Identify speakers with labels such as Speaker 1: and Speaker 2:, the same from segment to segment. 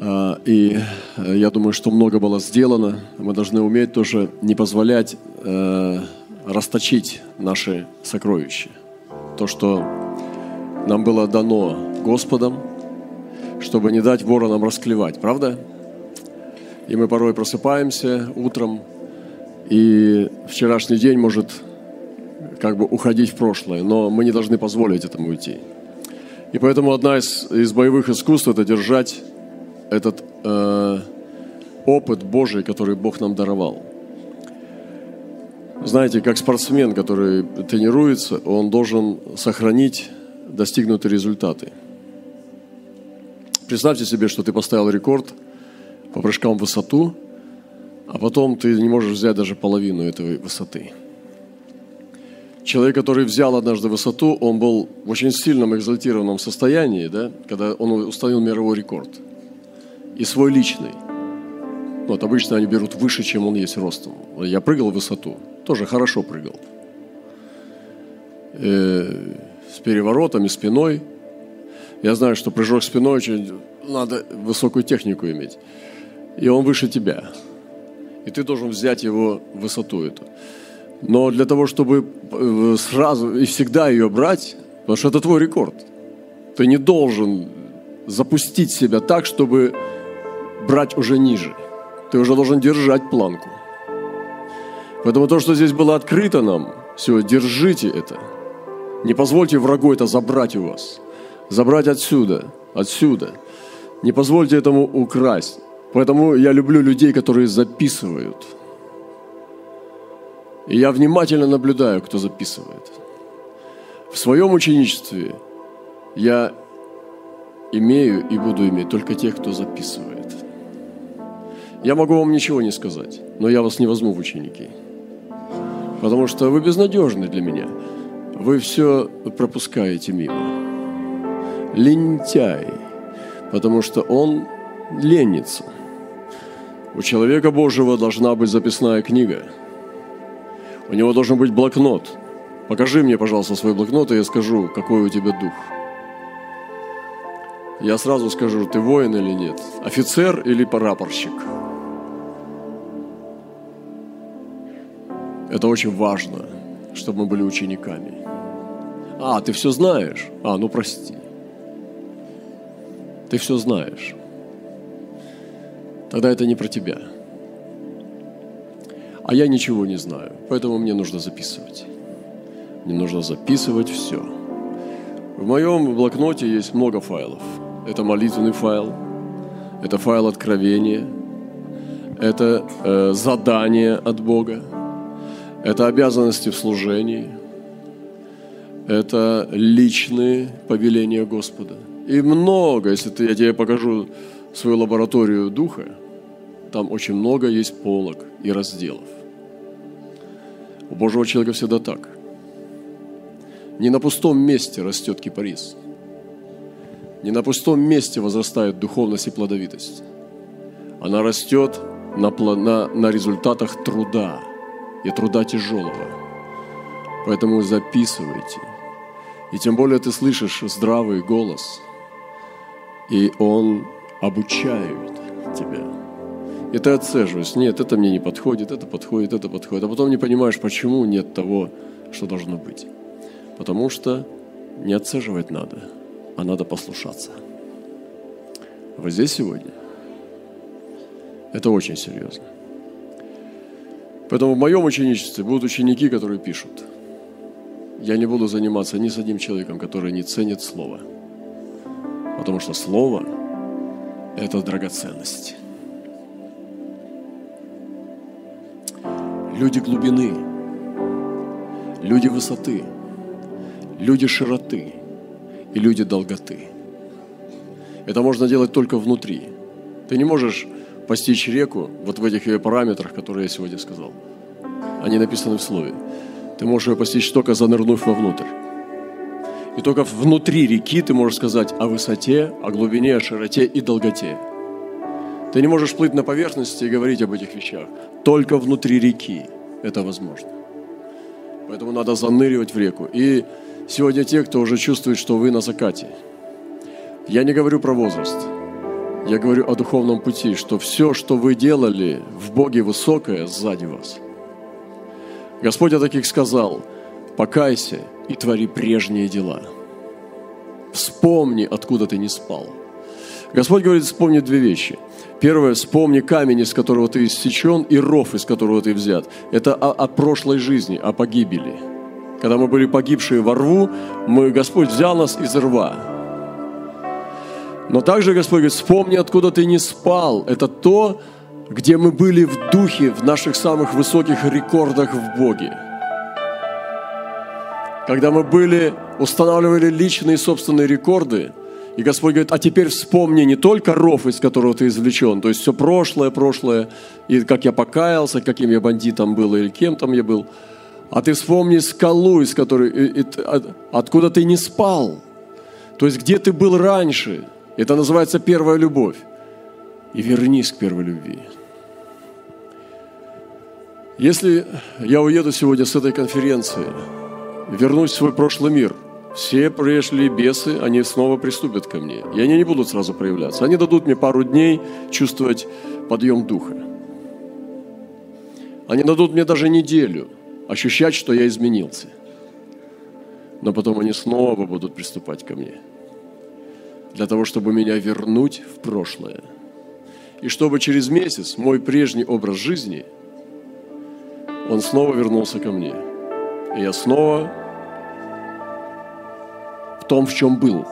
Speaker 1: А, и э, я думаю, что много было сделано. Мы должны уметь тоже не позволять э, расточить наши сокровища. То, что нам было дано Господом, чтобы не дать воронам расклевать, правда? И мы порой просыпаемся утром, и вчерашний день может как бы уходить в прошлое, но мы не должны позволить этому уйти. И поэтому одна из, из боевых искусств – это держать этот э, опыт Божий, который Бог нам даровал. Знаете, как спортсмен, который тренируется, он должен сохранить достигнутые результаты. Представьте себе, что ты поставил рекорд по прыжкам в высоту, а потом ты не можешь взять даже половину этой высоты – человек, который взял однажды высоту, он был в очень сильном экзальтированном состоянии, да, когда он установил мировой рекорд. И свой личный. Вот обычно они берут выше, чем он есть ростом. Я прыгал в высоту, тоже хорошо прыгал. Э, с переворотами, спиной. Я знаю, что прыжок спиной очень надо высокую технику иметь. И он выше тебя. И ты должен взять его высоту эту. Но для того, чтобы э, сразу и всегда ее брать, потому что это твой рекорд, ты не должен запустить себя так, чтобы брать уже ниже. Ты уже должен держать планку. Поэтому то, что здесь было открыто нам, все, держите это. Не позвольте врагу это забрать у вас. Забрать отсюда, отсюда. Не позвольте этому украсть. Поэтому я люблю людей, которые записывают – и я внимательно наблюдаю, кто записывает. В своем ученичестве я имею и буду иметь только тех, кто записывает. Я могу вам ничего не сказать, но я вас не возьму в ученики. Потому что вы безнадежны для меня. Вы все пропускаете мимо. Лентяй, потому что он ленится. У человека Божьего должна быть записная книга – у него должен быть блокнот. Покажи мне, пожалуйста, свой блокнот, и я скажу, какой у тебя дух. Я сразу скажу, ты воин или нет, офицер или прапорщик. Это очень важно, чтобы мы были учениками. А, ты все знаешь? А, ну прости. Ты все знаешь. Тогда это не про тебя а я ничего не знаю, поэтому мне нужно записывать. Мне нужно записывать все. В моем блокноте есть много файлов. Это молитвенный файл, это файл откровения, это э, задание от Бога, это обязанности в служении, это личные повеления Господа. И много, если ты, я тебе покажу свою лабораторию духа, там очень много есть полок и разделов. У Божьего человека всегда так. Не на пустом месте растет кипарис. Не на пустом месте возрастает духовность и плодовитость. Она растет на, на, на результатах труда и труда тяжелого. Поэтому записывайте. И тем более ты слышишь здравый голос, и он обучает тебя и ты отцеживаешь. Нет, это мне не подходит, это подходит, это подходит. А потом не понимаешь, почему нет того, что должно быть. Потому что не отцеживать надо, а надо послушаться. Вы здесь сегодня? Это очень серьезно. Поэтому в моем ученичестве будут ученики, которые пишут. Я не буду заниматься ни с одним человеком, который не ценит Слово. Потому что Слово – это драгоценность. люди глубины, люди высоты, люди широты и люди долготы. Это можно делать только внутри. Ты не можешь постичь реку вот в этих ее параметрах, которые я сегодня сказал. Они написаны в слове. Ты можешь ее постичь только занырнув вовнутрь. И только внутри реки ты можешь сказать о высоте, о глубине, о широте и долготе. Ты не можешь плыть на поверхности и говорить об этих вещах. Только внутри реки это возможно. Поэтому надо заныривать в реку. И сегодня те, кто уже чувствует, что вы на закате. Я не говорю про возраст. Я говорю о духовном пути, что все, что вы делали в Боге высокое, сзади вас. Господь о таких сказал, покайся и твори прежние дела. Вспомни, откуда ты не спал. Господь говорит, вспомни две вещи. Первое, вспомни камень, из которого ты иссечен, и ров, из которого ты взят. Это о, о прошлой жизни, о погибели. Когда мы были погибшие во рву, мы, Господь взял нас из рва. Но также Господь говорит, вспомни, откуда ты не спал. Это то, где мы были в духе, в наших самых высоких рекордах в Боге. Когда мы были, устанавливали личные собственные рекорды, и Господь говорит, а теперь вспомни не только ров, из которого ты извлечен, то есть все прошлое, прошлое, и как я покаялся, каким я бандитом был или кем там я был, а ты вспомни скалу, из которой, и, и, откуда ты не спал, то есть где ты был раньше. Это называется первая любовь. И вернись к первой любви. Если я уеду сегодня с этой конференции, вернусь в свой прошлый мир – все пришли бесы, они снова приступят ко мне. И они не будут сразу проявляться. Они дадут мне пару дней чувствовать подъем духа. Они дадут мне даже неделю ощущать, что я изменился. Но потом они снова будут приступать ко мне. Для того, чтобы меня вернуть в прошлое. И чтобы через месяц мой прежний образ жизни, он снова вернулся ко мне. И я снова том, в чем был.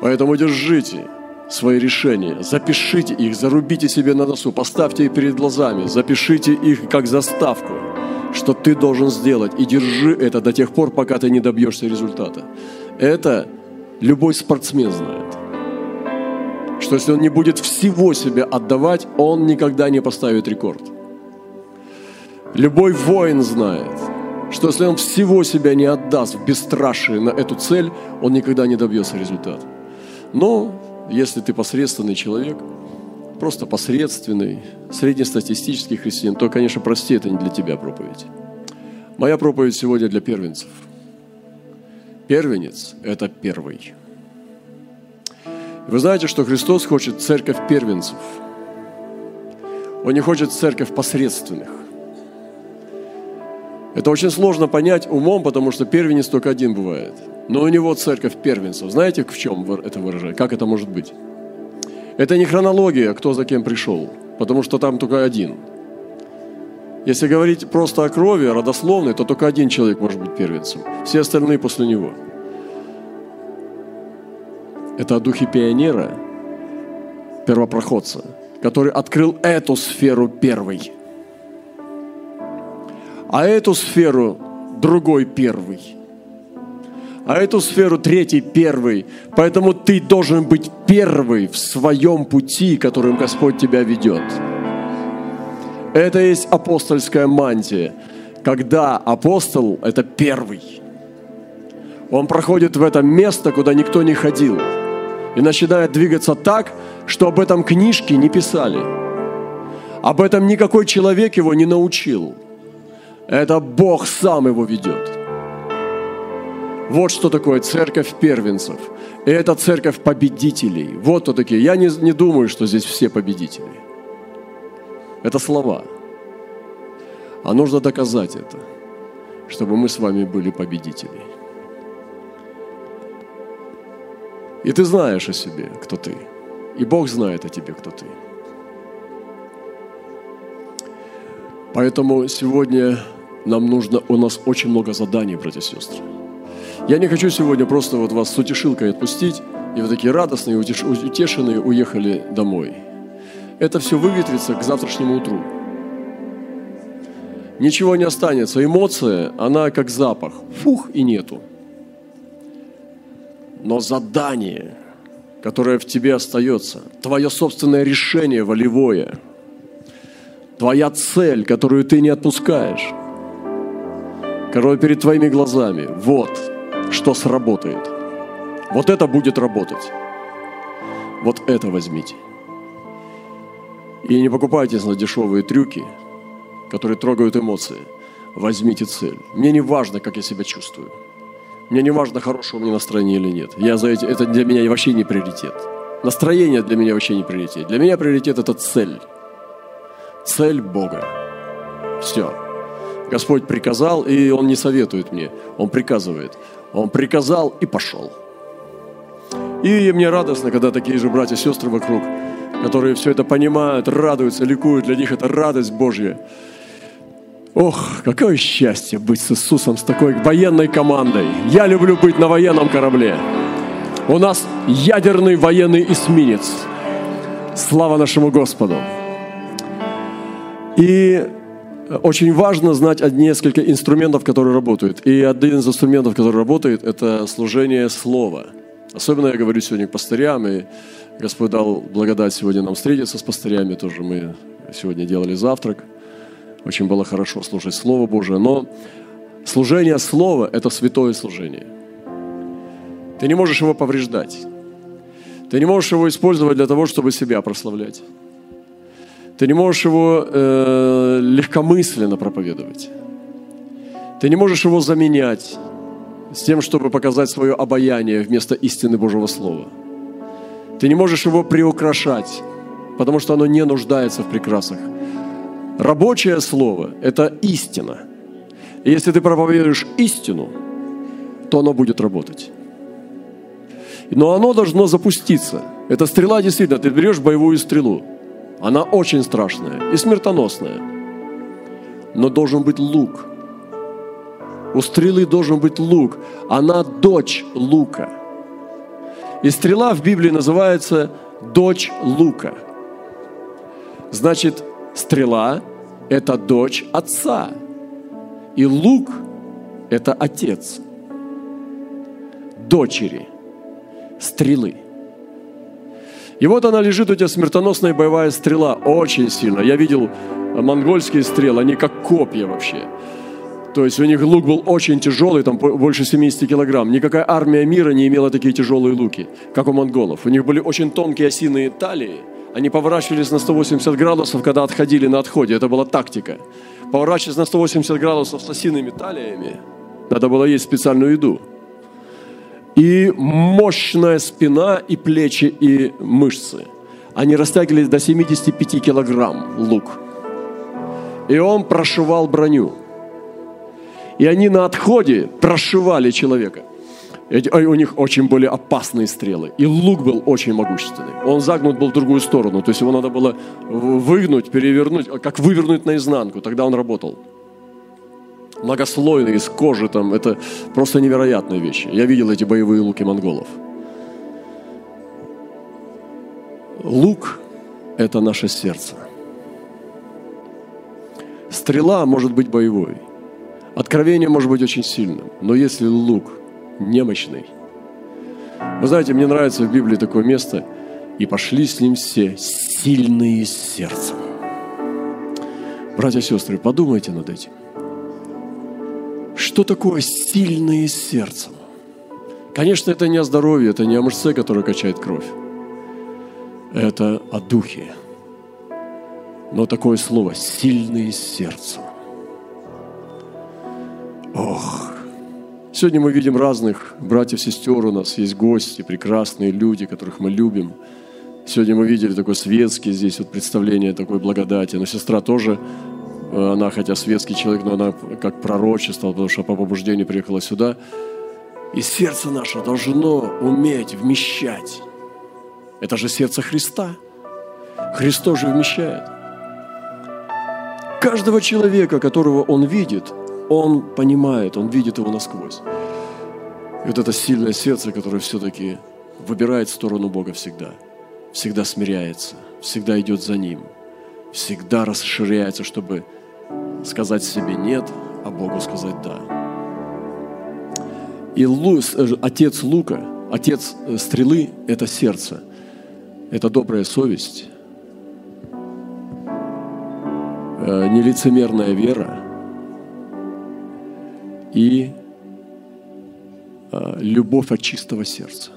Speaker 1: Поэтому держите свои решения, запишите их, зарубите себе на носу, поставьте их перед глазами, запишите их как заставку, что ты должен сделать, и держи это до тех пор, пока ты не добьешься результата. Это любой спортсмен знает, что если он не будет всего себя отдавать, он никогда не поставит рекорд. Любой воин знает – что если он всего себя не отдаст в бесстрашие на эту цель, он никогда не добьется результата. Но если ты посредственный человек, просто посредственный, среднестатистический христиан, то, конечно, прости, это не для тебя проповедь. Моя проповедь сегодня для первенцев. Первенец – это первый. Вы знаете, что Христос хочет церковь первенцев. Он не хочет церковь посредственных. Это очень сложно понять умом, потому что первенец только один бывает. Но у него церковь первенцев. Знаете, в чем это выражает? Как это может быть? Это не хронология, кто за кем пришел, потому что там только один. Если говорить просто о крови, родословной, то только один человек может быть первенцем. Все остальные после него. Это о духе пионера, первопроходца, который открыл эту сферу первой – а эту сферу другой первый, а эту сферу третий первый. Поэтому ты должен быть первый в своем пути, которым Господь тебя ведет. Это есть апостольская мантия, когда апостол – это первый. Он проходит в это место, куда никто не ходил, и начинает двигаться так, что об этом книжки не писали. Об этом никакой человек его не научил – это Бог сам его ведет. Вот что такое церковь первенцев. И это церковь победителей. Вот кто такие. Я не, не думаю, что здесь все победители. Это слова. А нужно доказать это, чтобы мы с вами были победители. И ты знаешь о себе, кто ты. И Бог знает о тебе, кто ты. Поэтому сегодня нам нужно, у нас очень много заданий, братья и сестры. Я не хочу сегодня просто вот вас с утешилкой отпустить, и вы такие радостные, утешенные уехали домой. Это все выветрится к завтрашнему утру. Ничего не останется. Эмоция, она как запах. Фух, и нету. Но задание, которое в тебе остается, твое собственное решение волевое, твоя цель, которую ты не отпускаешь – которое перед твоими глазами, вот что сработает. Вот это будет работать. Вот это возьмите. И не покупайтесь на дешевые трюки, которые трогают эмоции. Возьмите цель. Мне не важно, как я себя чувствую. Мне не важно, хорошего мне настроения или нет. Я за эти, это для меня вообще не приоритет. Настроение для меня вообще не приоритет. Для меня приоритет – это цель. Цель Бога. Все. Господь приказал, и Он не советует мне, Он приказывает. Он приказал и пошел. И мне радостно, когда такие же братья и сестры вокруг, которые все это понимают, радуются, ликуют. Для них это радость Божья. Ох, какое счастье быть с Иисусом, с такой военной командой. Я люблю быть на военном корабле. У нас ядерный военный эсминец. Слава нашему Господу. И очень важно знать несколько инструментов, которые работают. И один из инструментов, который работает, это служение слова. Особенно я говорю сегодня к пастырям, и Господь дал благодать сегодня нам встретиться с пастырями, тоже мы сегодня делали завтрак. Очень было хорошо слушать Слово Божие, но служение Слова – это святое служение. Ты не можешь его повреждать. Ты не можешь его использовать для того, чтобы себя прославлять. Ты не можешь его э, легкомысленно проповедовать. Ты не можешь его заменять с тем, чтобы показать свое обаяние вместо истины Божьего Слова. Ты не можешь его приукрашать, потому что оно не нуждается в прекрасах. Рабочее слово – это истина. И если ты проповедуешь истину, то оно будет работать. Но оно должно запуститься. Эта стрела действительно, ты берешь боевую стрелу – она очень страшная и смертоносная. Но должен быть лук. У стрелы должен быть лук. Она дочь лука. И стрела в Библии называется дочь лука. Значит, стрела – это дочь отца. И лук – это отец. Дочери стрелы – и вот она лежит, у тебя смертоносная боевая стрела, очень сильно. Я видел монгольские стрелы, они как копья вообще. То есть у них лук был очень тяжелый, там больше 70 килограмм. Никакая армия мира не имела такие тяжелые луки, как у монголов. У них были очень тонкие осиные талии. Они поворачивались на 180 градусов, когда отходили на отходе. Это была тактика. Поворачиваясь на 180 градусов с осиными талиями, надо было есть специальную еду и мощная спина, и плечи, и мышцы. Они растягивались до 75 килограмм лук. И он прошивал броню. И они на отходе прошивали человека. Эти, у них очень были опасные стрелы. И лук был очень могущественный. Он загнут был в другую сторону. То есть его надо было выгнуть, перевернуть, как вывернуть наизнанку. Тогда он работал многослойные, из кожи там. Это просто невероятные вещи. Я видел эти боевые луки монголов. Лук – это наше сердце. Стрела может быть боевой. Откровение может быть очень сильным. Но если лук немощный, вы знаете, мне нравится в Библии такое место, и пошли с ним все сильные сердцем. Братья и сестры, подумайте над этим. Что такое сильные сердцем? Конечно, это не о здоровье, это не о мышце, которая качает кровь. Это о духе. Но такое слово «сильные сердцем». Ох, сегодня мы видим разных братьев, сестер, у нас есть гости, прекрасные люди, которых мы любим. Сегодня мы видели такой светский здесь вот представление такой благодати, но сестра тоже Э, она, хотя светский человек, но она как пророчество, потому что по побуждению приехала сюда. И сердце наше должно уметь вмещать. Это же сердце Христа. Христос же вмещает. Каждого человека, которого он видит, он понимает, он видит его насквозь. И вот это сильное сердце, которое все-таки выбирает сторону Бога всегда, всегда смиряется, всегда идет за Ним, всегда расширяется, чтобы сказать себе «нет», а Богу сказать «да». И Лу, э, отец лука, отец э, стрелы – это сердце, это добрая совесть, э, нелицемерная вера и любовь от чистого сердца.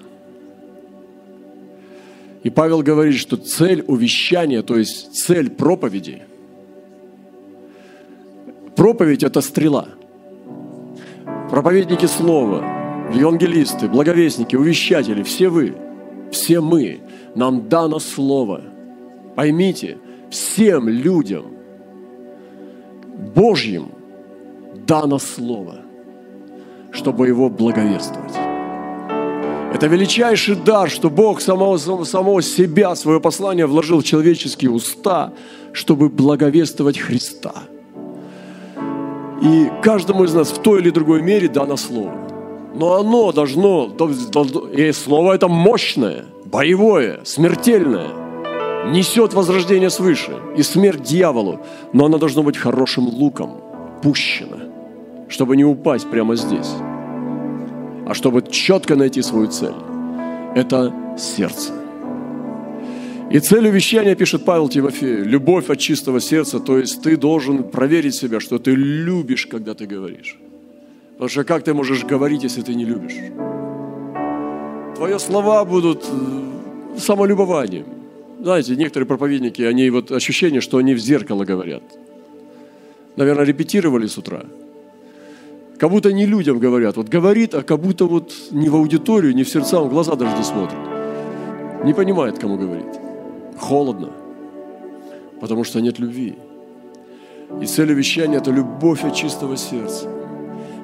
Speaker 1: И Павел говорит, что цель увещания, то есть цель проповеди – Проповедь – это стрела. Проповедники слова, евангелисты, благовестники, увещатели – все вы. все мы, нам дано Слово. Поймите, всем людям, Божьим, дано Слово, чтобы его благовествовать. Это величайший дар, что Бог самого, самого себя, свое послание вложил в человеческие уста, чтобы благовествовать Христа. И каждому из нас в той или другой мере дано Слово. Но оно должно, и Слово это мощное, боевое, смертельное, несет возрождение свыше и смерть дьяволу, но оно должно быть хорошим луком, пущено, чтобы не упасть прямо здесь а чтобы четко найти свою цель. Это сердце. И целью вещания, пишет Павел Тимофею, любовь от чистого сердца, то есть ты должен проверить себя, что ты любишь, когда ты говоришь. Потому что как ты можешь говорить, если ты не любишь? Твои слова будут э, самолюбованием. Знаете, некоторые проповедники, они вот ощущение, что они в зеркало говорят. Наверное, репетировали с утра – как будто не людям говорят. Вот говорит, а как будто вот не в аудиторию, не в сердца, он глаза даже не смотрит. Не понимает, кому говорит. Холодно. Потому что нет любви. И цель вещания – это любовь от чистого сердца.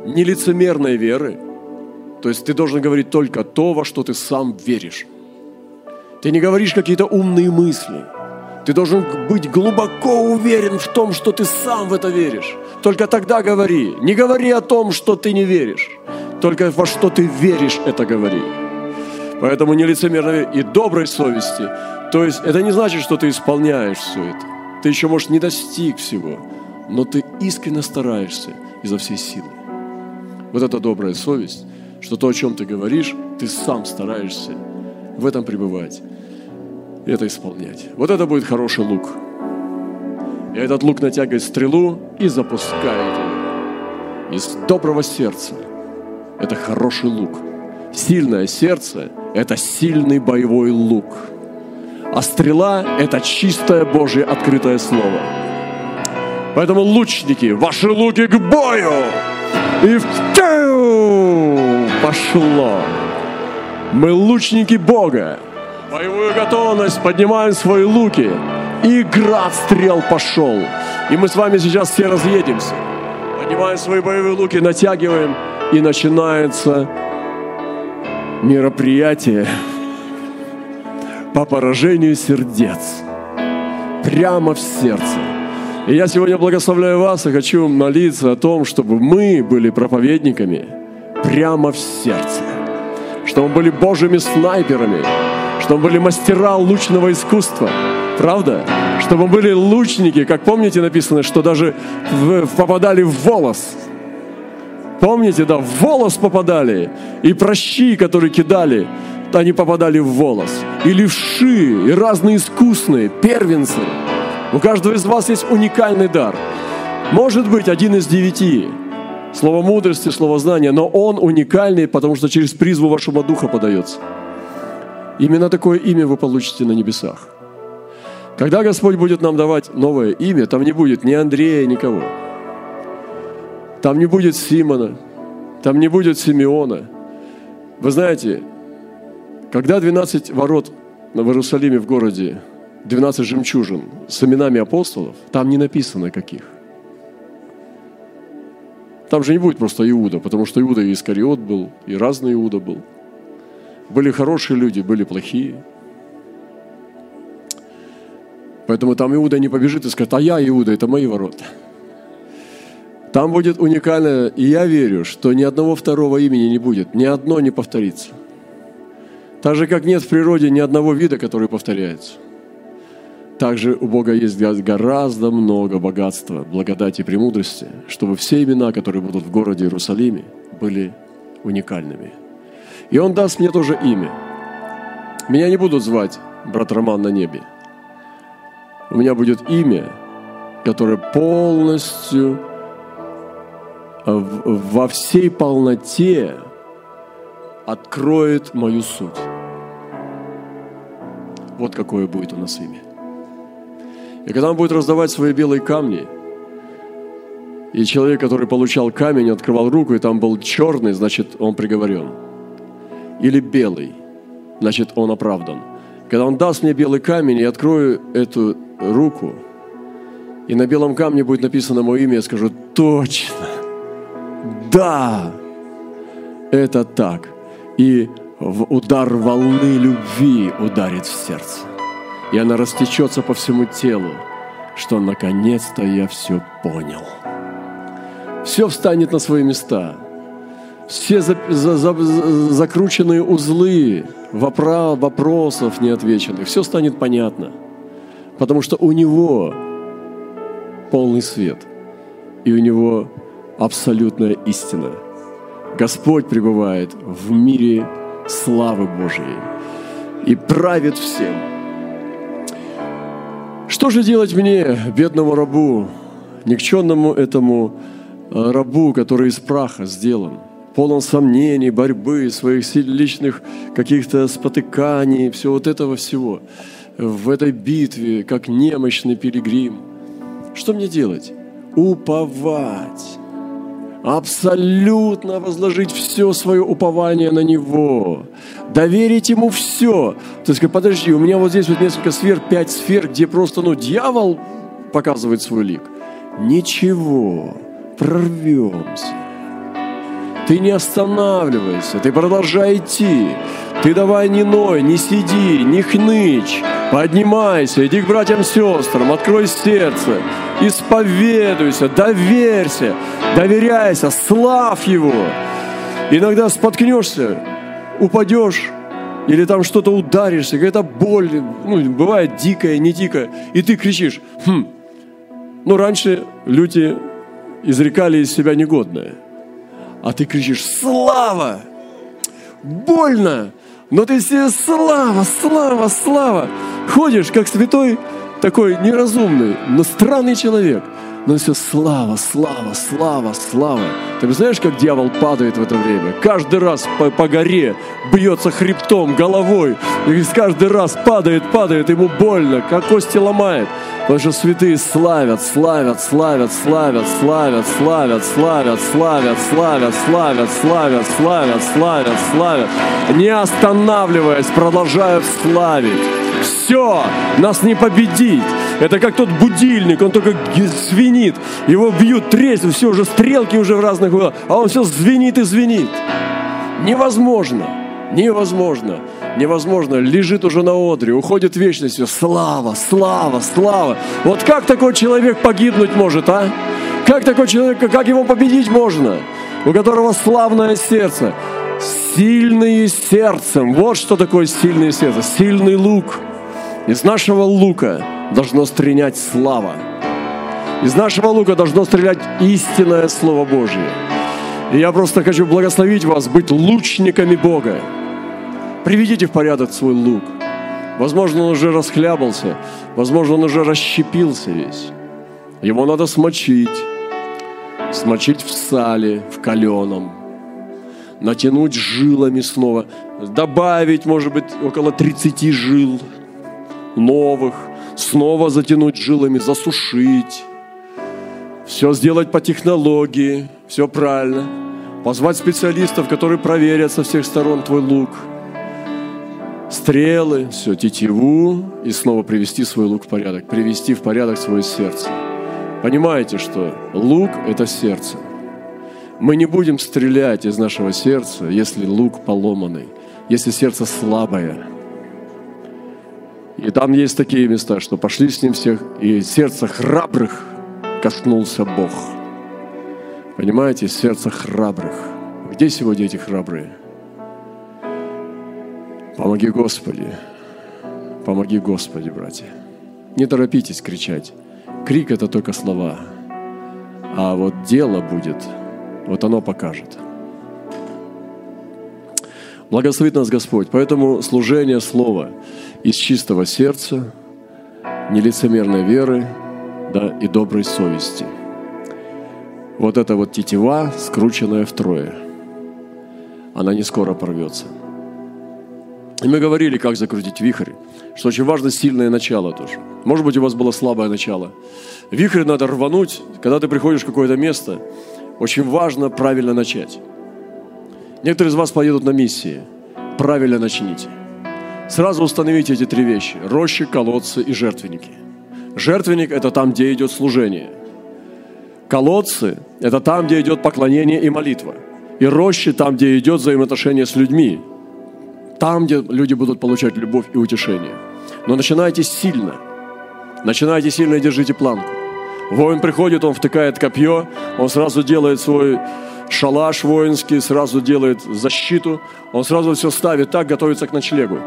Speaker 1: Не лицемерной веры. То есть ты должен говорить только то, во что ты сам веришь. Ты не говоришь какие-то умные мысли – ты должен быть глубоко уверен в том, что ты сам в это веришь. Только тогда говори. Не говори о том, что ты не веришь. Только во что ты веришь, это говори. Поэтому не лицемерно и доброй совести. То есть это не значит, что ты исполняешь все это. Ты еще, может, не достиг всего, но ты искренне стараешься изо всей силы. Вот это добрая совесть, что то, о чем ты говоришь, ты сам стараешься в этом пребывать это исполнять. Вот это будет хороший лук. И этот лук натягивает стрелу и запускает ее. Из доброго сердца. Это хороший лук. Сильное сердце – это сильный боевой лук. А стрела – это чистое Божье открытое слово. Поэтому, лучники, ваши луки к бою! И в пошло! Мы лучники Бога, боевую готовность, поднимаем свои луки. И град стрел пошел. И мы с вами сейчас все разъедемся. Поднимаем свои боевые луки, натягиваем. И начинается мероприятие по поражению сердец. Прямо в сердце. И я сегодня благословляю вас и хочу молиться о том, чтобы мы были проповедниками прямо в сердце. Чтобы мы были Божьими снайперами, чтобы были мастера лучного искусства. Правда? Чтобы были лучники, как помните написано, что даже попадали в волос. Помните, да, в волос попадали. И прощи, которые кидали, они попадали в волос. И левши, и разные искусные, первенцы. У каждого из вас есть уникальный дар. Может быть, один из девяти. Слово мудрости, слово знания, но он уникальный, потому что через призву вашего духа подается. Именно такое имя вы получите на небесах. Когда Господь будет нам давать новое имя, там не будет ни Андрея, никого. Там не будет Симона, там не будет Симеона. Вы знаете, когда 12 ворот в Иерусалиме в городе, 12 жемчужин с именами апостолов, там не написано каких. Там же не будет просто Иуда, потому что Иуда и Искариот был, и разный Иуда был – были хорошие люди, были плохие. Поэтому там Иуда не побежит и скажет, а я Иуда, это мои ворота. Там будет уникально, и я верю, что ни одного второго имени не будет, ни одно не повторится. Так же, как нет в природе ни одного вида, который повторяется. Также у Бога есть гораздо много богатства, благодати и премудрости, чтобы все имена, которые будут в городе Иерусалиме, были уникальными – и Он даст мне тоже имя. Меня не будут звать брат Роман на небе. У меня будет имя, которое полностью во всей полноте откроет мою суть. Вот какое будет у нас имя. И когда он будет раздавать свои белые камни, и человек, который получал камень, открывал руку, и там был черный, значит, он приговорен – или белый, значит, он оправдан. Когда он даст мне белый камень, я открою эту руку, и на белом камне будет написано мое имя, я скажу, точно, да, это так. И в удар волны любви ударит в сердце. И она растечется по всему телу, что наконец-то я все понял. Все встанет на свои места. Все за, за, за, закрученные узлы вопра, вопросов неотвеченных, все станет понятно. Потому что у него полный свет. И у него абсолютная истина. Господь пребывает в мире славы Божьей и правит всем. Что же делать мне, бедному рабу, никчемному этому э, рабу, который из праха сделан, полон сомнений, борьбы, своих личных каких-то спотыканий, все вот этого всего, в этой битве, как немощный пилигрим. Что мне делать? Уповать абсолютно возложить все свое упование на Него, доверить Ему все. То есть, подожди, у меня вот здесь вот несколько сфер, пять сфер, где просто, ну, дьявол показывает свой лик. Ничего, прорвемся. Ты не останавливайся, ты продолжай идти. Ты давай не ной, не сиди, не хнычь. Поднимайся, иди к братьям сестрам, открой сердце, исповедуйся, доверься, доверяйся, славь Его. Иногда споткнешься, упадешь, или там что-то ударишься, какая-то боль, ну, бывает дикая, не дикая, и ты кричишь, хм, ну, раньше люди изрекали из себя негодное, а ты кричишь, слава, больно, но ты себе слава, слава, слава. Ходишь, как святой, такой неразумный, но странный человек. Но все слава, слава, слава, слава. Ты знаешь, как дьявол падает в это время? Каждый раз по, по горе бьется хребтом, головой. И каждый раз падает, падает, ему больно, как кости ломает. Потому что святые славят, славят, славят, славят, славят, славят, славят, славят, славят, славят, славят, славят, славят, славят, не останавливаясь, продолжают славить. Все, нас не победить. Это как тот будильник, он только звенит. Его бьют, трезвы, все, уже стрелки уже в разных углах, а он все звенит и звенит. Невозможно, невозможно невозможно, лежит уже на одре, уходит в вечность. Слава, слава, слава. Вот как такой человек погибнуть может, а? Как такой человек, как его победить можно? У которого славное сердце. Сильные сердцем. Вот что такое сильное сердце. Сильный лук. Из нашего лука должно стрелять слава. Из нашего лука должно стрелять истинное Слово Божье. И я просто хочу благословить вас быть лучниками Бога. Приведите в порядок свой лук. Возможно, он уже расхлябался, возможно, он уже расщепился весь. Его надо смочить, смочить в сале, в каленом, натянуть жилами снова, добавить, может быть, около 30 жил новых, снова затянуть жилами, засушить, все сделать по технологии, все правильно, позвать специалистов, которые проверят со всех сторон твой лук – стрелы, все, тетиву, и снова привести свой лук в порядок, привести в порядок свое сердце. Понимаете, что лук – это сердце. Мы не будем стрелять из нашего сердца, если лук поломанный, если сердце слабое. И там есть такие места, что пошли с ним всех, и сердце храбрых коснулся Бог. Понимаете, сердце храбрых. Где сегодня эти храбрые? Помоги, Господи. Помоги, Господи, братья. Не торопитесь кричать. Крик – это только слова. А вот дело будет, вот оно покажет. Благословит нас Господь. Поэтому служение Слова из чистого сердца, нелицемерной веры да, и доброй совести. Вот эта вот тетива, скрученная втрое, она не скоро порвется – и мы говорили, как закрутить вихрь, что очень важно сильное начало тоже. Может быть, у вас было слабое начало. Вихрь надо рвануть, когда ты приходишь в какое-то место. Очень важно правильно начать. Некоторые из вас поедут на миссии. Правильно начните. Сразу установите эти три вещи. Рощи, колодцы и жертвенники. Жертвенник – это там, где идет служение. Колодцы – это там, где идет поклонение и молитва. И рощи – там, где идет взаимоотношение с людьми. Там, где люди будут получать любовь и утешение. Но начинайте сильно. Начинайте сильно и держите планку. Воин приходит, он втыкает копье, он сразу делает свой шалаш воинский, сразу делает защиту, он сразу все ставит так, готовится к ночлегу.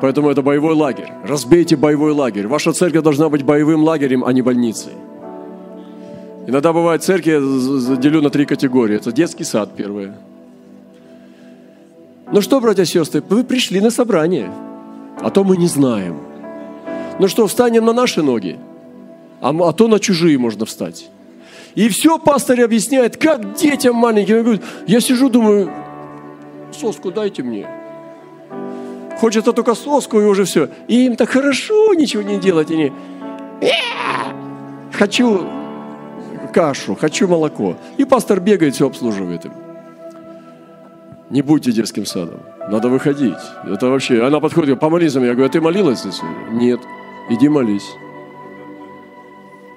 Speaker 1: Поэтому это боевой лагерь. Разбейте боевой лагерь. Ваша церковь должна быть боевым лагерем, а не больницей. Иногда бывает церкви, я делю на три категории. Это детский сад первое. Ну что, братья и сестры, вы пришли на собрание, а то мы не знаем. Ну что, встанем на наши ноги, а, а то на чужие можно встать. И все пастор объясняет, как детям маленьким. Я, я сижу, думаю, соску дайте мне. Хочется только соску и уже все. И им так хорошо ничего не делать. Они, хочу кашу, хочу молоко. И пастор бегает, все обслуживает им. Не будьте детским садом. Надо выходить. Это вообще... Она подходит, помолись за меня. Я говорю, а ты молилась? Нет. Иди молись.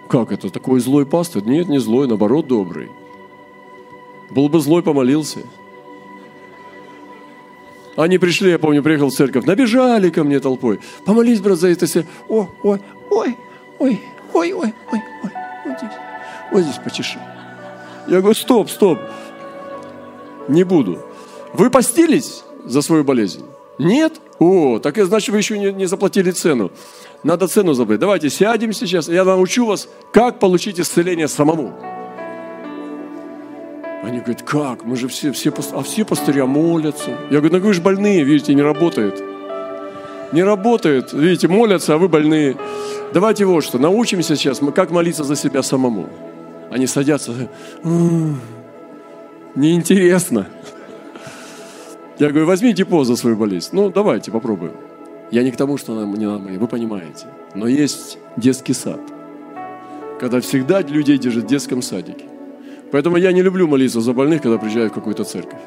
Speaker 1: Как это? Такой злой пастор? Нет, не злой, наоборот, добрый. Был бы злой, помолился. Они пришли, я помню, приехал в церковь, набежали ко мне толпой. Помолись, брат, за это все. О, ой, ой, ой, ой, ой, ой, ой, вот здесь, вот здесь почеши. Я говорю, стоп, стоп, не буду. Вы постились за свою болезнь? Нет? О, так значит, вы еще не, не заплатили цену. Надо цену забыть. Давайте сядем сейчас, я научу вас, как получить исцеление самому. Они говорят, как? Мы же все, все, а все пастыря молятся. Я говорю, ну вы же больные, видите, не работает. Не работает, видите, молятся, а вы больные. Давайте вот что, научимся сейчас, как молиться за себя самому. Они садятся, неинтересно. Я говорю, возьмите позу за свою болезнь. Ну, давайте, попробуем. Я не к тому, что нам не молиться, вы понимаете. Но есть детский сад, когда всегда людей держат в детском садике. Поэтому я не люблю молиться за больных, когда приезжаю в какую-то церковь.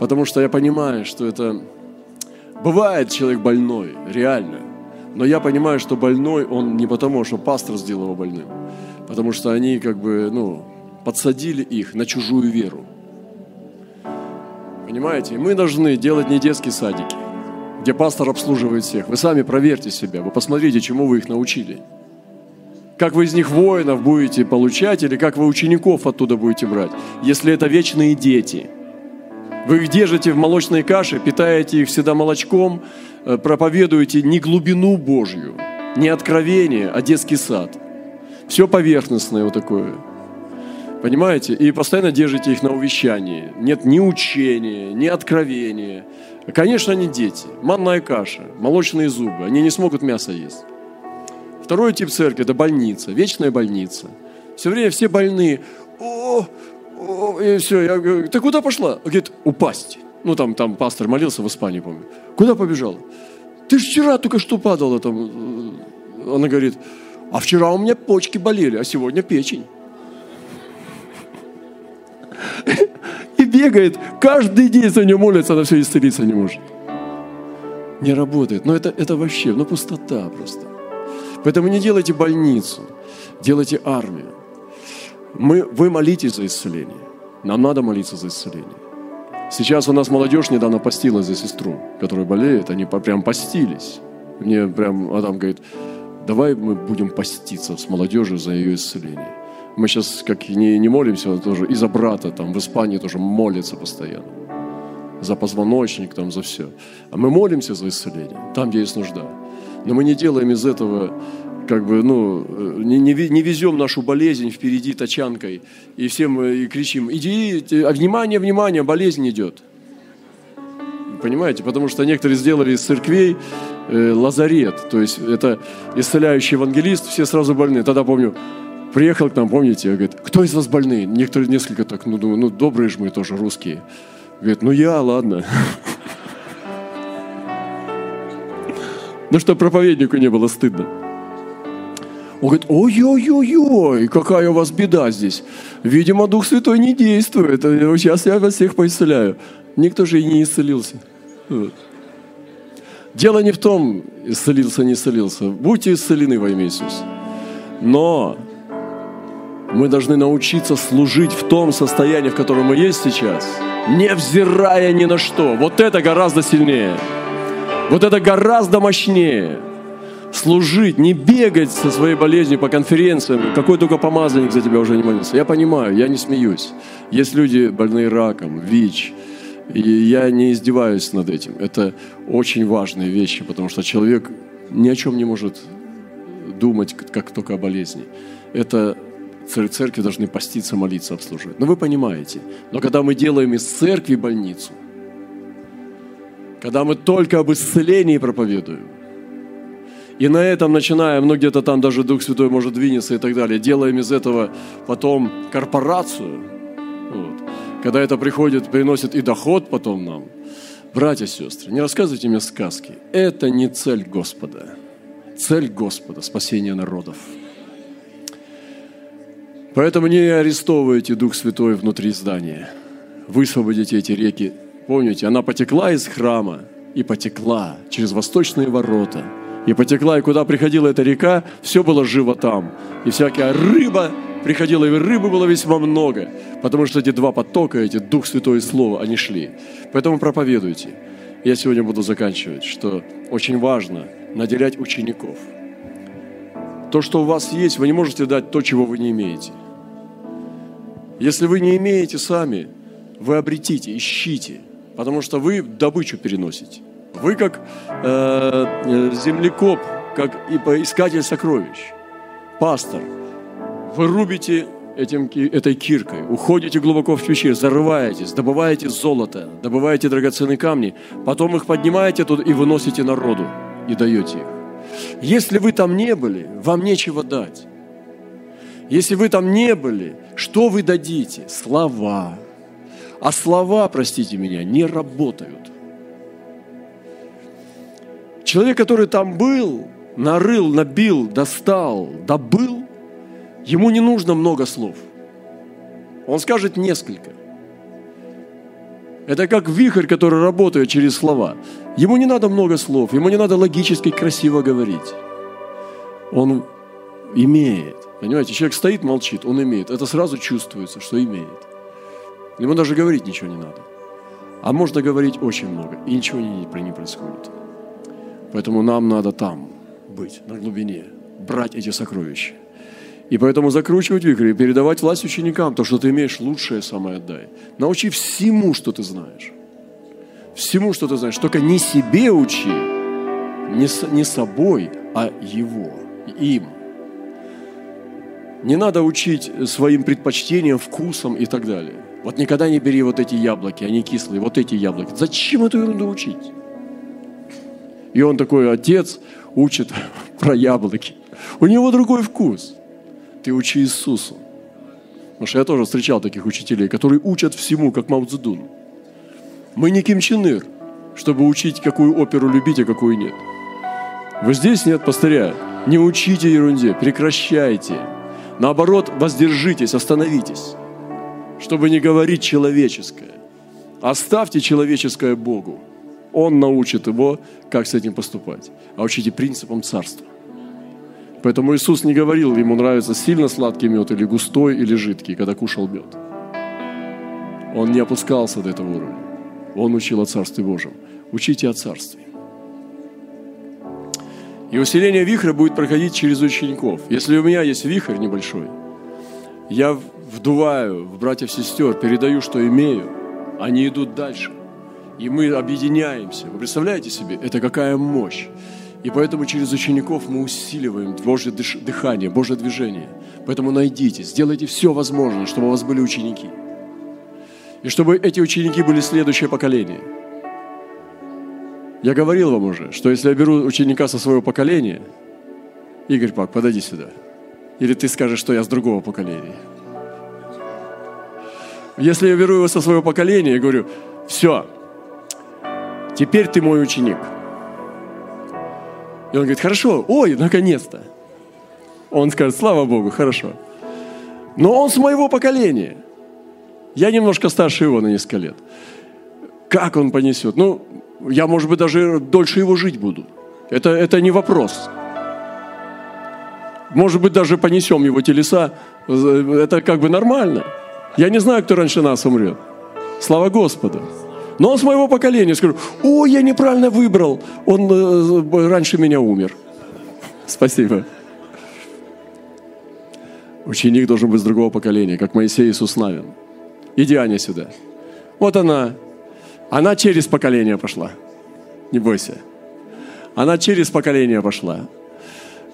Speaker 1: Потому что я понимаю, что это... Бывает человек больной, реально. Но я понимаю, что больной он не потому, что пастор сделал его больным. Потому что они как бы, ну, подсадили их на чужую веру. Понимаете? мы должны делать не детские садики, где пастор обслуживает всех. Вы сами проверьте себя, вы посмотрите, чему вы их научили. Как вы из них воинов будете получать или как вы учеников оттуда будете брать, если это вечные дети. Вы их держите в молочной каше, питаете их всегда молочком, э, проповедуете не глубину Божью, не откровение, а детский сад. Все поверхностное вот такое. Понимаете? И постоянно держите их на увещании. Нет ни учения, ни откровения. Конечно, они дети. Манная каша, молочные зубы. Они не смогут мясо есть. Второй тип церкви – это больница, вечная больница. Все время все больные. О, о, и все. Я говорю, ты куда пошла? Он говорит, упасть. Ну, там, там пастор молился в Испании, помню. Куда побежал? Ты же вчера только что падала там. Она говорит, а вчера у меня почки болели, а сегодня печень. Бегает, каждый день за нее молится, она все исцелиться не может. Не работает. Но это, это вообще, ну пустота просто. Поэтому не делайте больницу, делайте армию. Мы, вы молитесь за исцеление. Нам надо молиться за исцеление. Сейчас у нас молодежь недавно постила за сестру, которая болеет. Они прям постились. Мне прям Адам говорит, давай мы будем поститься с молодежью за ее исцеление. Мы сейчас как не, не молимся, тоже и за брата там в Испании тоже молятся постоянно. За позвоночник, там, за все. А мы молимся за исцеление, там, где есть нужда. Но мы не делаем из этого, как бы, ну, не, не, не везем нашу болезнь впереди тачанкой и всем и кричим, иди, а внимание, внимание, болезнь идет. Понимаете? Потому что некоторые сделали из церквей э, лазарет, то есть это исцеляющий евангелист, все сразу больны. Тогда помню, приехал к нам, помните, говорит, кто из вас больные? Некоторые, несколько так, ну, думаю, ну, добрые же мы тоже, русские. Говорит, ну я, ладно. Ну, что проповеднику не было стыдно. Он говорит, ой-ой-ой-ой, какая у вас беда здесь. Видимо, Дух Святой не действует. Сейчас я вас всех поисцеляю. Никто же и не исцелился. Дело не в том, исцелился, не исцелился. Будьте исцелены во имя Иисуса. Но мы должны научиться служить в том состоянии, в котором мы есть сейчас, невзирая ни на что. Вот это гораздо сильнее. Вот это гораздо мощнее. Служить, не бегать со своей болезнью по конференциям. Какой только помазанник за тебя уже не молился. Я понимаю, я не смеюсь. Есть люди больные раком, ВИЧ. И я не издеваюсь над этим. Это очень важные вещи, потому что человек ни о чем не может думать, как только о болезни. Это церкви должны поститься, молиться, обслуживать. Но вы понимаете, но когда мы делаем из церкви больницу, когда мы только об исцелении проповедуем, и на этом начинаем, ну где-то там даже Дух Святой может двинется и так далее, делаем из этого потом корпорацию, вот, когда это приходит, приносит и доход потом нам. Братья и сестры, не рассказывайте мне сказки. Это не цель Господа. Цель Господа – спасение народов – Поэтому не арестовывайте Дух Святой внутри здания. Высвободите эти реки. Помните, она потекла из храма и потекла через восточные ворота. И потекла, и куда приходила эта река, все было живо там. И всякая рыба приходила, и рыбы было весьма много, потому что эти два потока, эти Дух Святой и Слово, они шли. Поэтому проповедуйте. Я сегодня буду заканчивать, что очень важно наделять учеников. То, что у вас есть, вы не можете дать то, чего вы не имеете – если вы не имеете сами, вы обретите, ищите, потому что вы добычу переносите. Вы как э, э землекоп, как искатель сокровищ, пастор. Вы рубите этим, этой киркой, уходите глубоко в пещеру, зарываетесь, добываете золото, добываете драгоценные камни, потом их поднимаете тут и выносите народу и даете их. Если вы там не были, вам нечего дать. Если вы там не были, что вы дадите? Слова. А слова, простите меня, не работают. Человек, который там был, нарыл, набил, достал, добыл, ему не нужно много слов. Он скажет несколько. Это как вихрь, который работает через слова. Ему не надо много слов, ему не надо логически красиво говорить. Он имеет. Понимаете, человек стоит, молчит, он имеет. Это сразу чувствуется, что имеет. Ему даже говорить ничего не надо. А можно говорить очень много, и ничего не, не происходит. Поэтому нам надо там быть, на глубине, брать эти сокровища. И поэтому закручивать вихрь и передавать власть ученикам, то, что ты имеешь, лучшее самое отдай. Научи всему, что ты знаешь. Всему, что ты знаешь. Только не себе учи, не, не собой, а его, им. Не надо учить своим предпочтениям, вкусам и так далее. Вот никогда не бери вот эти яблоки, они кислые, вот эти яблоки. Зачем эту ерунду учить? И он такой, отец учит про яблоки. У него другой вкус. Ты учи Иисусу. Потому что я тоже встречал таких учителей, которые учат всему, как Мао Цзэдун. Мы не Ким Чен Ир, чтобы учить, какую оперу любить, а какую нет. Вы здесь нет пастыря. Не учите ерунде, прекращайте. Наоборот, воздержитесь, остановитесь, чтобы не говорить человеческое. Оставьте человеческое Богу. Он научит его, как с этим поступать. А учите принципам царства. Поэтому Иисус не говорил, ему нравится сильно сладкий мед или густой, или жидкий, когда кушал мед. Он не опускался до этого уровня. Он учил о Царстве Божьем. Учите о Царстве. И усиление вихря будет проходить через учеников. Если у меня есть вихрь небольшой, я вдуваю в братьев-сестер, передаю, что имею, они идут дальше. И мы объединяемся. Вы представляете себе, это какая мощь. И поэтому через учеников мы усиливаем Божье дыхание, Божье движение. Поэтому найдите, сделайте все возможное, чтобы у вас были ученики. И чтобы эти ученики были следующее поколение – я говорил вам уже, что если я беру ученика со своего поколения, Игорь Пак, подойди сюда. Или ты скажешь, что я с другого поколения. Если я беру его со своего поколения и говорю, все, теперь ты мой ученик. И он говорит, хорошо, ой, наконец-то. Он скажет, слава Богу, хорошо. Но он с моего поколения. Я немножко старше его на несколько лет. Как он понесет? Ну, Я, может быть, даже дольше его жить буду. Это, это не вопрос. Может быть, даже понесем его телеса. Это как бы нормально. Я не знаю, кто раньше нас умрет. Слава Господу. Но он с моего поколения скажу, о, я неправильно выбрал, он э, раньше меня умер. Спасибо. Ученик должен быть с другого поколения, как Моисей Иисус Навин. Иди, Аня, сюда. Вот она. Она через поколение пошла. Не бойся. Она через поколение пошла.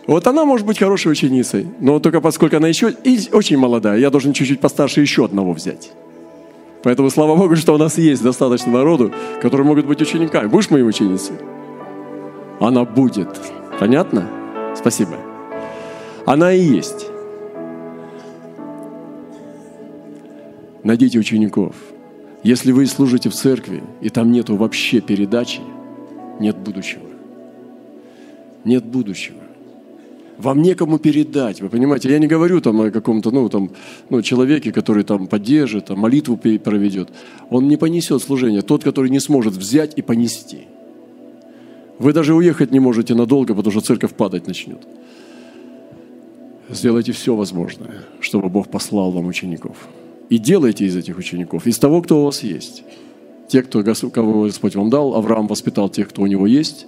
Speaker 1: Вот она может быть хорошей ученицей, но только поскольку она еще и очень молодая, я должен чуть-чуть постарше еще одного взять. Поэтому слава Богу, что у нас есть достаточно народу, которые могут быть учениками. Будешь моей ученицей? Она будет. Понятно? Спасибо. Она и есть. Найдите учеников. Если вы служите в церкви, и там нету вообще передачи, нет будущего. Нет будущего. Вам некому передать, вы понимаете? Я не говорю там о каком-то, ну, там, ну, человеке, который там поддержит, там, молитву проведет. Он не понесет служение. Тот, который не сможет взять и понести. Вы даже уехать не можете надолго, потому что церковь падать начнет. Сделайте все возможное, чтобы Бог послал вам учеников. И делайте из этих учеников, из того, кто у вас есть. Те, кто, кого Господь вам дал, Авраам воспитал тех, кто у него есть,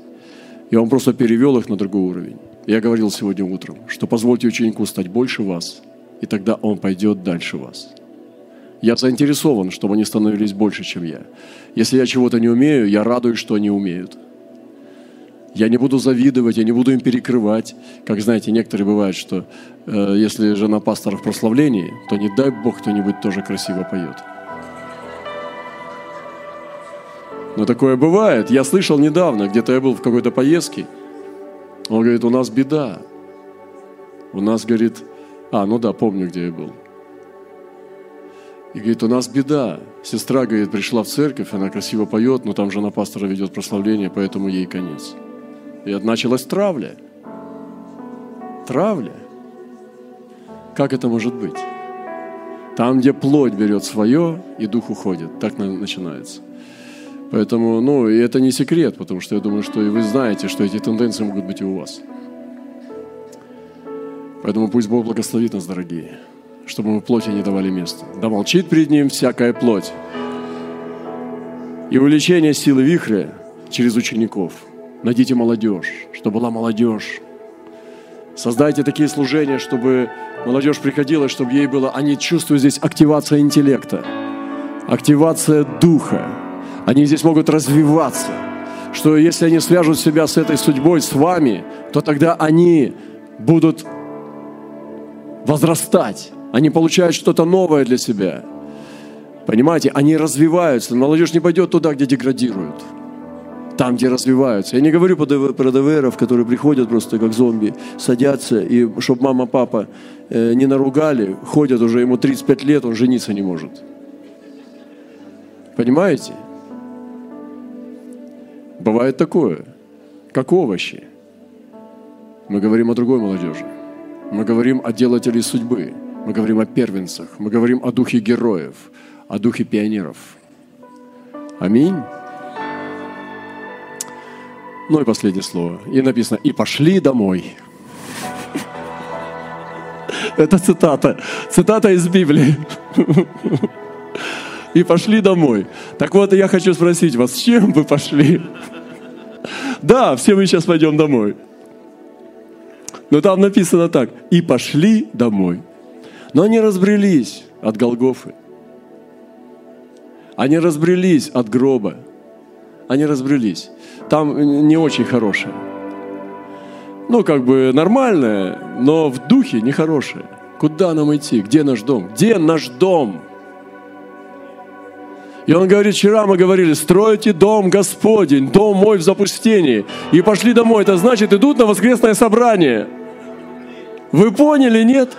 Speaker 1: и он просто перевел их на другой уровень. Я говорил сегодня утром, что позвольте ученику стать больше вас, и тогда он пойдет дальше вас. Я заинтересован, чтобы они становились больше, чем я. Если я чего-то не умею, я радуюсь, что они умеют. Я не буду завидовать, я не буду им перекрывать. Как знаете, некоторые бывают, что э, если жена пастора в прославлении, то не дай Бог кто-нибудь тоже красиво поет. Но такое бывает. Я слышал недавно, где-то я был в какой-то поездке – он говорит, у нас беда. У нас, говорит, а, ну да, помню, где я был. И говорит, у нас беда. Сестра, говорит, пришла в церковь, она красиво поет, но там жена пастора ведет прославление, поэтому ей конец. И началась травля. Травля. Как это может быть? Там, где плоть берет свое, и дух уходит. Так начинается. Поэтому, ну, и это не секрет, потому что я думаю, что и вы знаете, что эти тенденции могут быть и у вас. Поэтому пусть Бог благословит нас, дорогие, чтобы мы плоти не давали места. Да молчит перед Ним всякая плоть. И увеличение силы вихря через учеников. Найдите молодежь, чтобы была молодежь. Создайте такие служения, чтобы молодежь приходила, чтобы ей было... Они чувствуют здесь активация интеллекта, активация духа, они здесь могут развиваться. Что если они свяжут себя с этой судьбой, с вами, то тогда они будут возрастать. Они получают что-то новое для себя. Понимаете, они развиваются. Молодежь не пойдет туда, где деградируют. Там, где развиваются. Я не говорю про ДВРов, которые приходят просто как зомби, садятся, и чтобы мама, папа э, не наругали, ходят уже, ему 35 лет, он жениться не может. Понимаете? Бывает такое, как овощи. Мы говорим о другой молодежи. Мы говорим о делателей судьбы. Мы говорим о первенцах. Мы говорим о духе героев, о духе пионеров. Аминь. Ну и последнее слово. И написано, и пошли домой. Это цитата. Цитата из Библии. И пошли домой. Так вот, я хочу спросить вас, с чем вы пошли? Да, все мы сейчас пойдем домой. Но там написано так. И пошли домой. Но они разбрелись от Голгофы. Они разбрелись от гроба. Они разбрелись. Там не очень хорошее. Ну, как бы нормальное, но в духе нехорошее. Куда нам идти? Где наш дом? Где наш дом? И он говорит, вчера мы говорили, стройте дом Господень, дом мой в запустении. И пошли домой. Это значит, идут на воскресное собрание. Вы поняли, нет?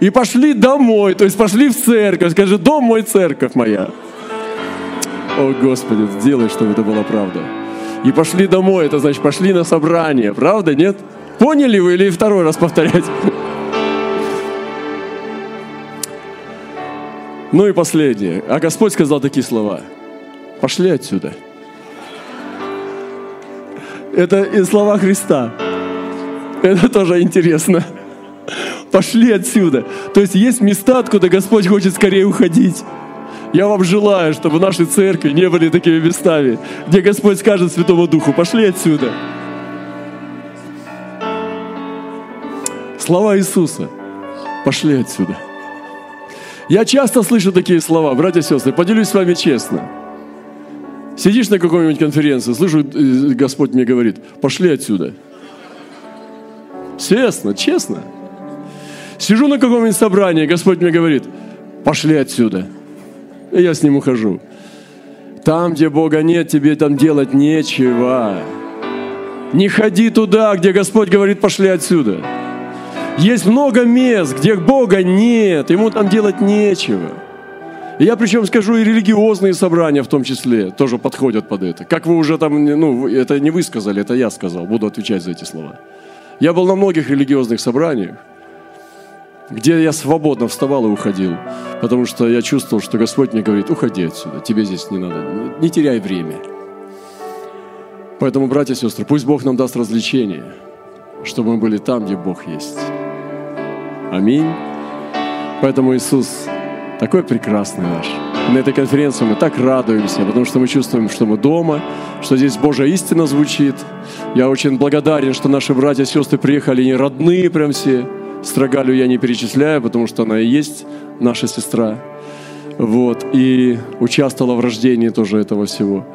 Speaker 1: И пошли домой, то есть пошли в церковь. Скажи, дом мой, церковь моя. О, Господи, сделай, чтобы это была правда. И пошли домой, это значит, пошли на собрание. Правда, нет? Поняли вы или второй раз повторять? Ну и последнее. А Господь сказал такие слова. Пошли отсюда. Это и слова Христа. Это тоже интересно. Пошли отсюда. То есть есть места, откуда Господь хочет скорее уходить. Я вам желаю, чтобы наши церкви не были такими местами, где Господь скажет Святому Духу, пошли отсюда. Слова Иисуса. Пошли отсюда. Я часто слышу такие слова, братья и сестры, поделюсь с вами честно. Сидишь на какой-нибудь конференции, слышу, э, Господь мне говорит, пошли отсюда. Честно, честно. Сижу на каком-нибудь собрании, Господь мне говорит, пошли отсюда. Я с ним ухожу. Там, где Бога нет, тебе там делать нечего. Не ходи туда, где Господь говорит, пошли отсюда. Есть много мест, где Бога нет, ему там делать нечего. Я причем скажу, и религиозные собрания в том числе тоже подходят под это. Как вы уже там, ну, это не вы сказали, это я сказал, буду отвечать за эти слова. Я был на многих религиозных собраниях, где я свободно вставал и уходил, потому что я чувствовал, что Господь мне говорит, уходи отсюда, тебе здесь не надо, не теряй время. Поэтому, братья и сестры, пусть Бог нам даст развлечение, чтобы мы были там, где Бог есть. Аминь. Поэтому Иисус такой прекрасный наш. на этой конференции мы так радуемся, потому что мы чувствуем, что мы дома, что здесь Божья истина звучит. Я очень благодарен, что наши братья и сестры приехали не родные прям все. Строгалю я не перечисляю, потому что она и есть наша сестра. Вот. И участвовала в рождении тоже этого всего.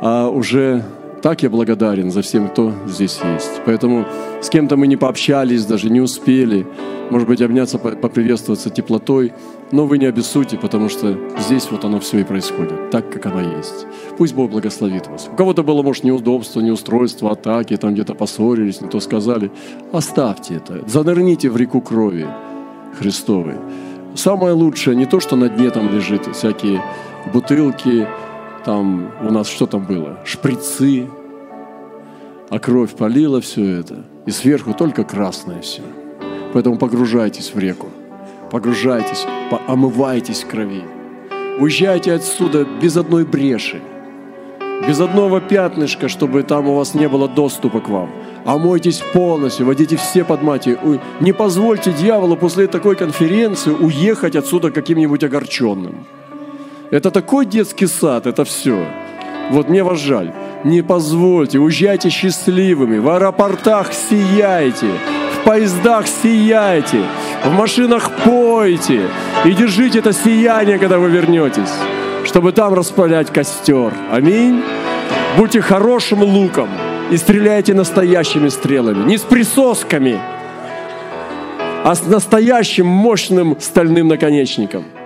Speaker 1: А уже так я благодарен за всем, кто здесь есть. Поэтому с кем-то мы не пообщались, даже не успели, может быть, обняться, поприветствоваться теплотой, но вы не обессудьте, потому что здесь вот оно все и происходит, так, как оно есть. Пусть Бог благословит вас. У кого-то было, может, неудобство, неустройство, атаки, там где-то поссорились, не то сказали. Оставьте это, занырните в реку крови Христовой. Самое лучшее не то, что на дне там лежит всякие бутылки, там у нас что там было? Шприцы, а кровь полила все это, и сверху только красное все. Поэтому погружайтесь в реку, погружайтесь, омывайтесь в крови. Уезжайте отсюда без одной бреши, без одного пятнышка, чтобы там у вас не было доступа к вам. Омойтесь полностью, водите все под мати. Не позвольте дьяволу после такой конференции уехать отсюда каким-нибудь огорченным. Это такой детский сад, это все. Вот мне вас жаль. Не позвольте, уезжайте счастливыми, в аэропортах сияйте, в поездах сияйте, в машинах пойте и держите это сияние, когда вы вернетесь, чтобы там распалять костер. Аминь. Будьте хорошим луком и стреляйте настоящими стрелами, не с присосками, а с настоящим мощным стальным наконечником –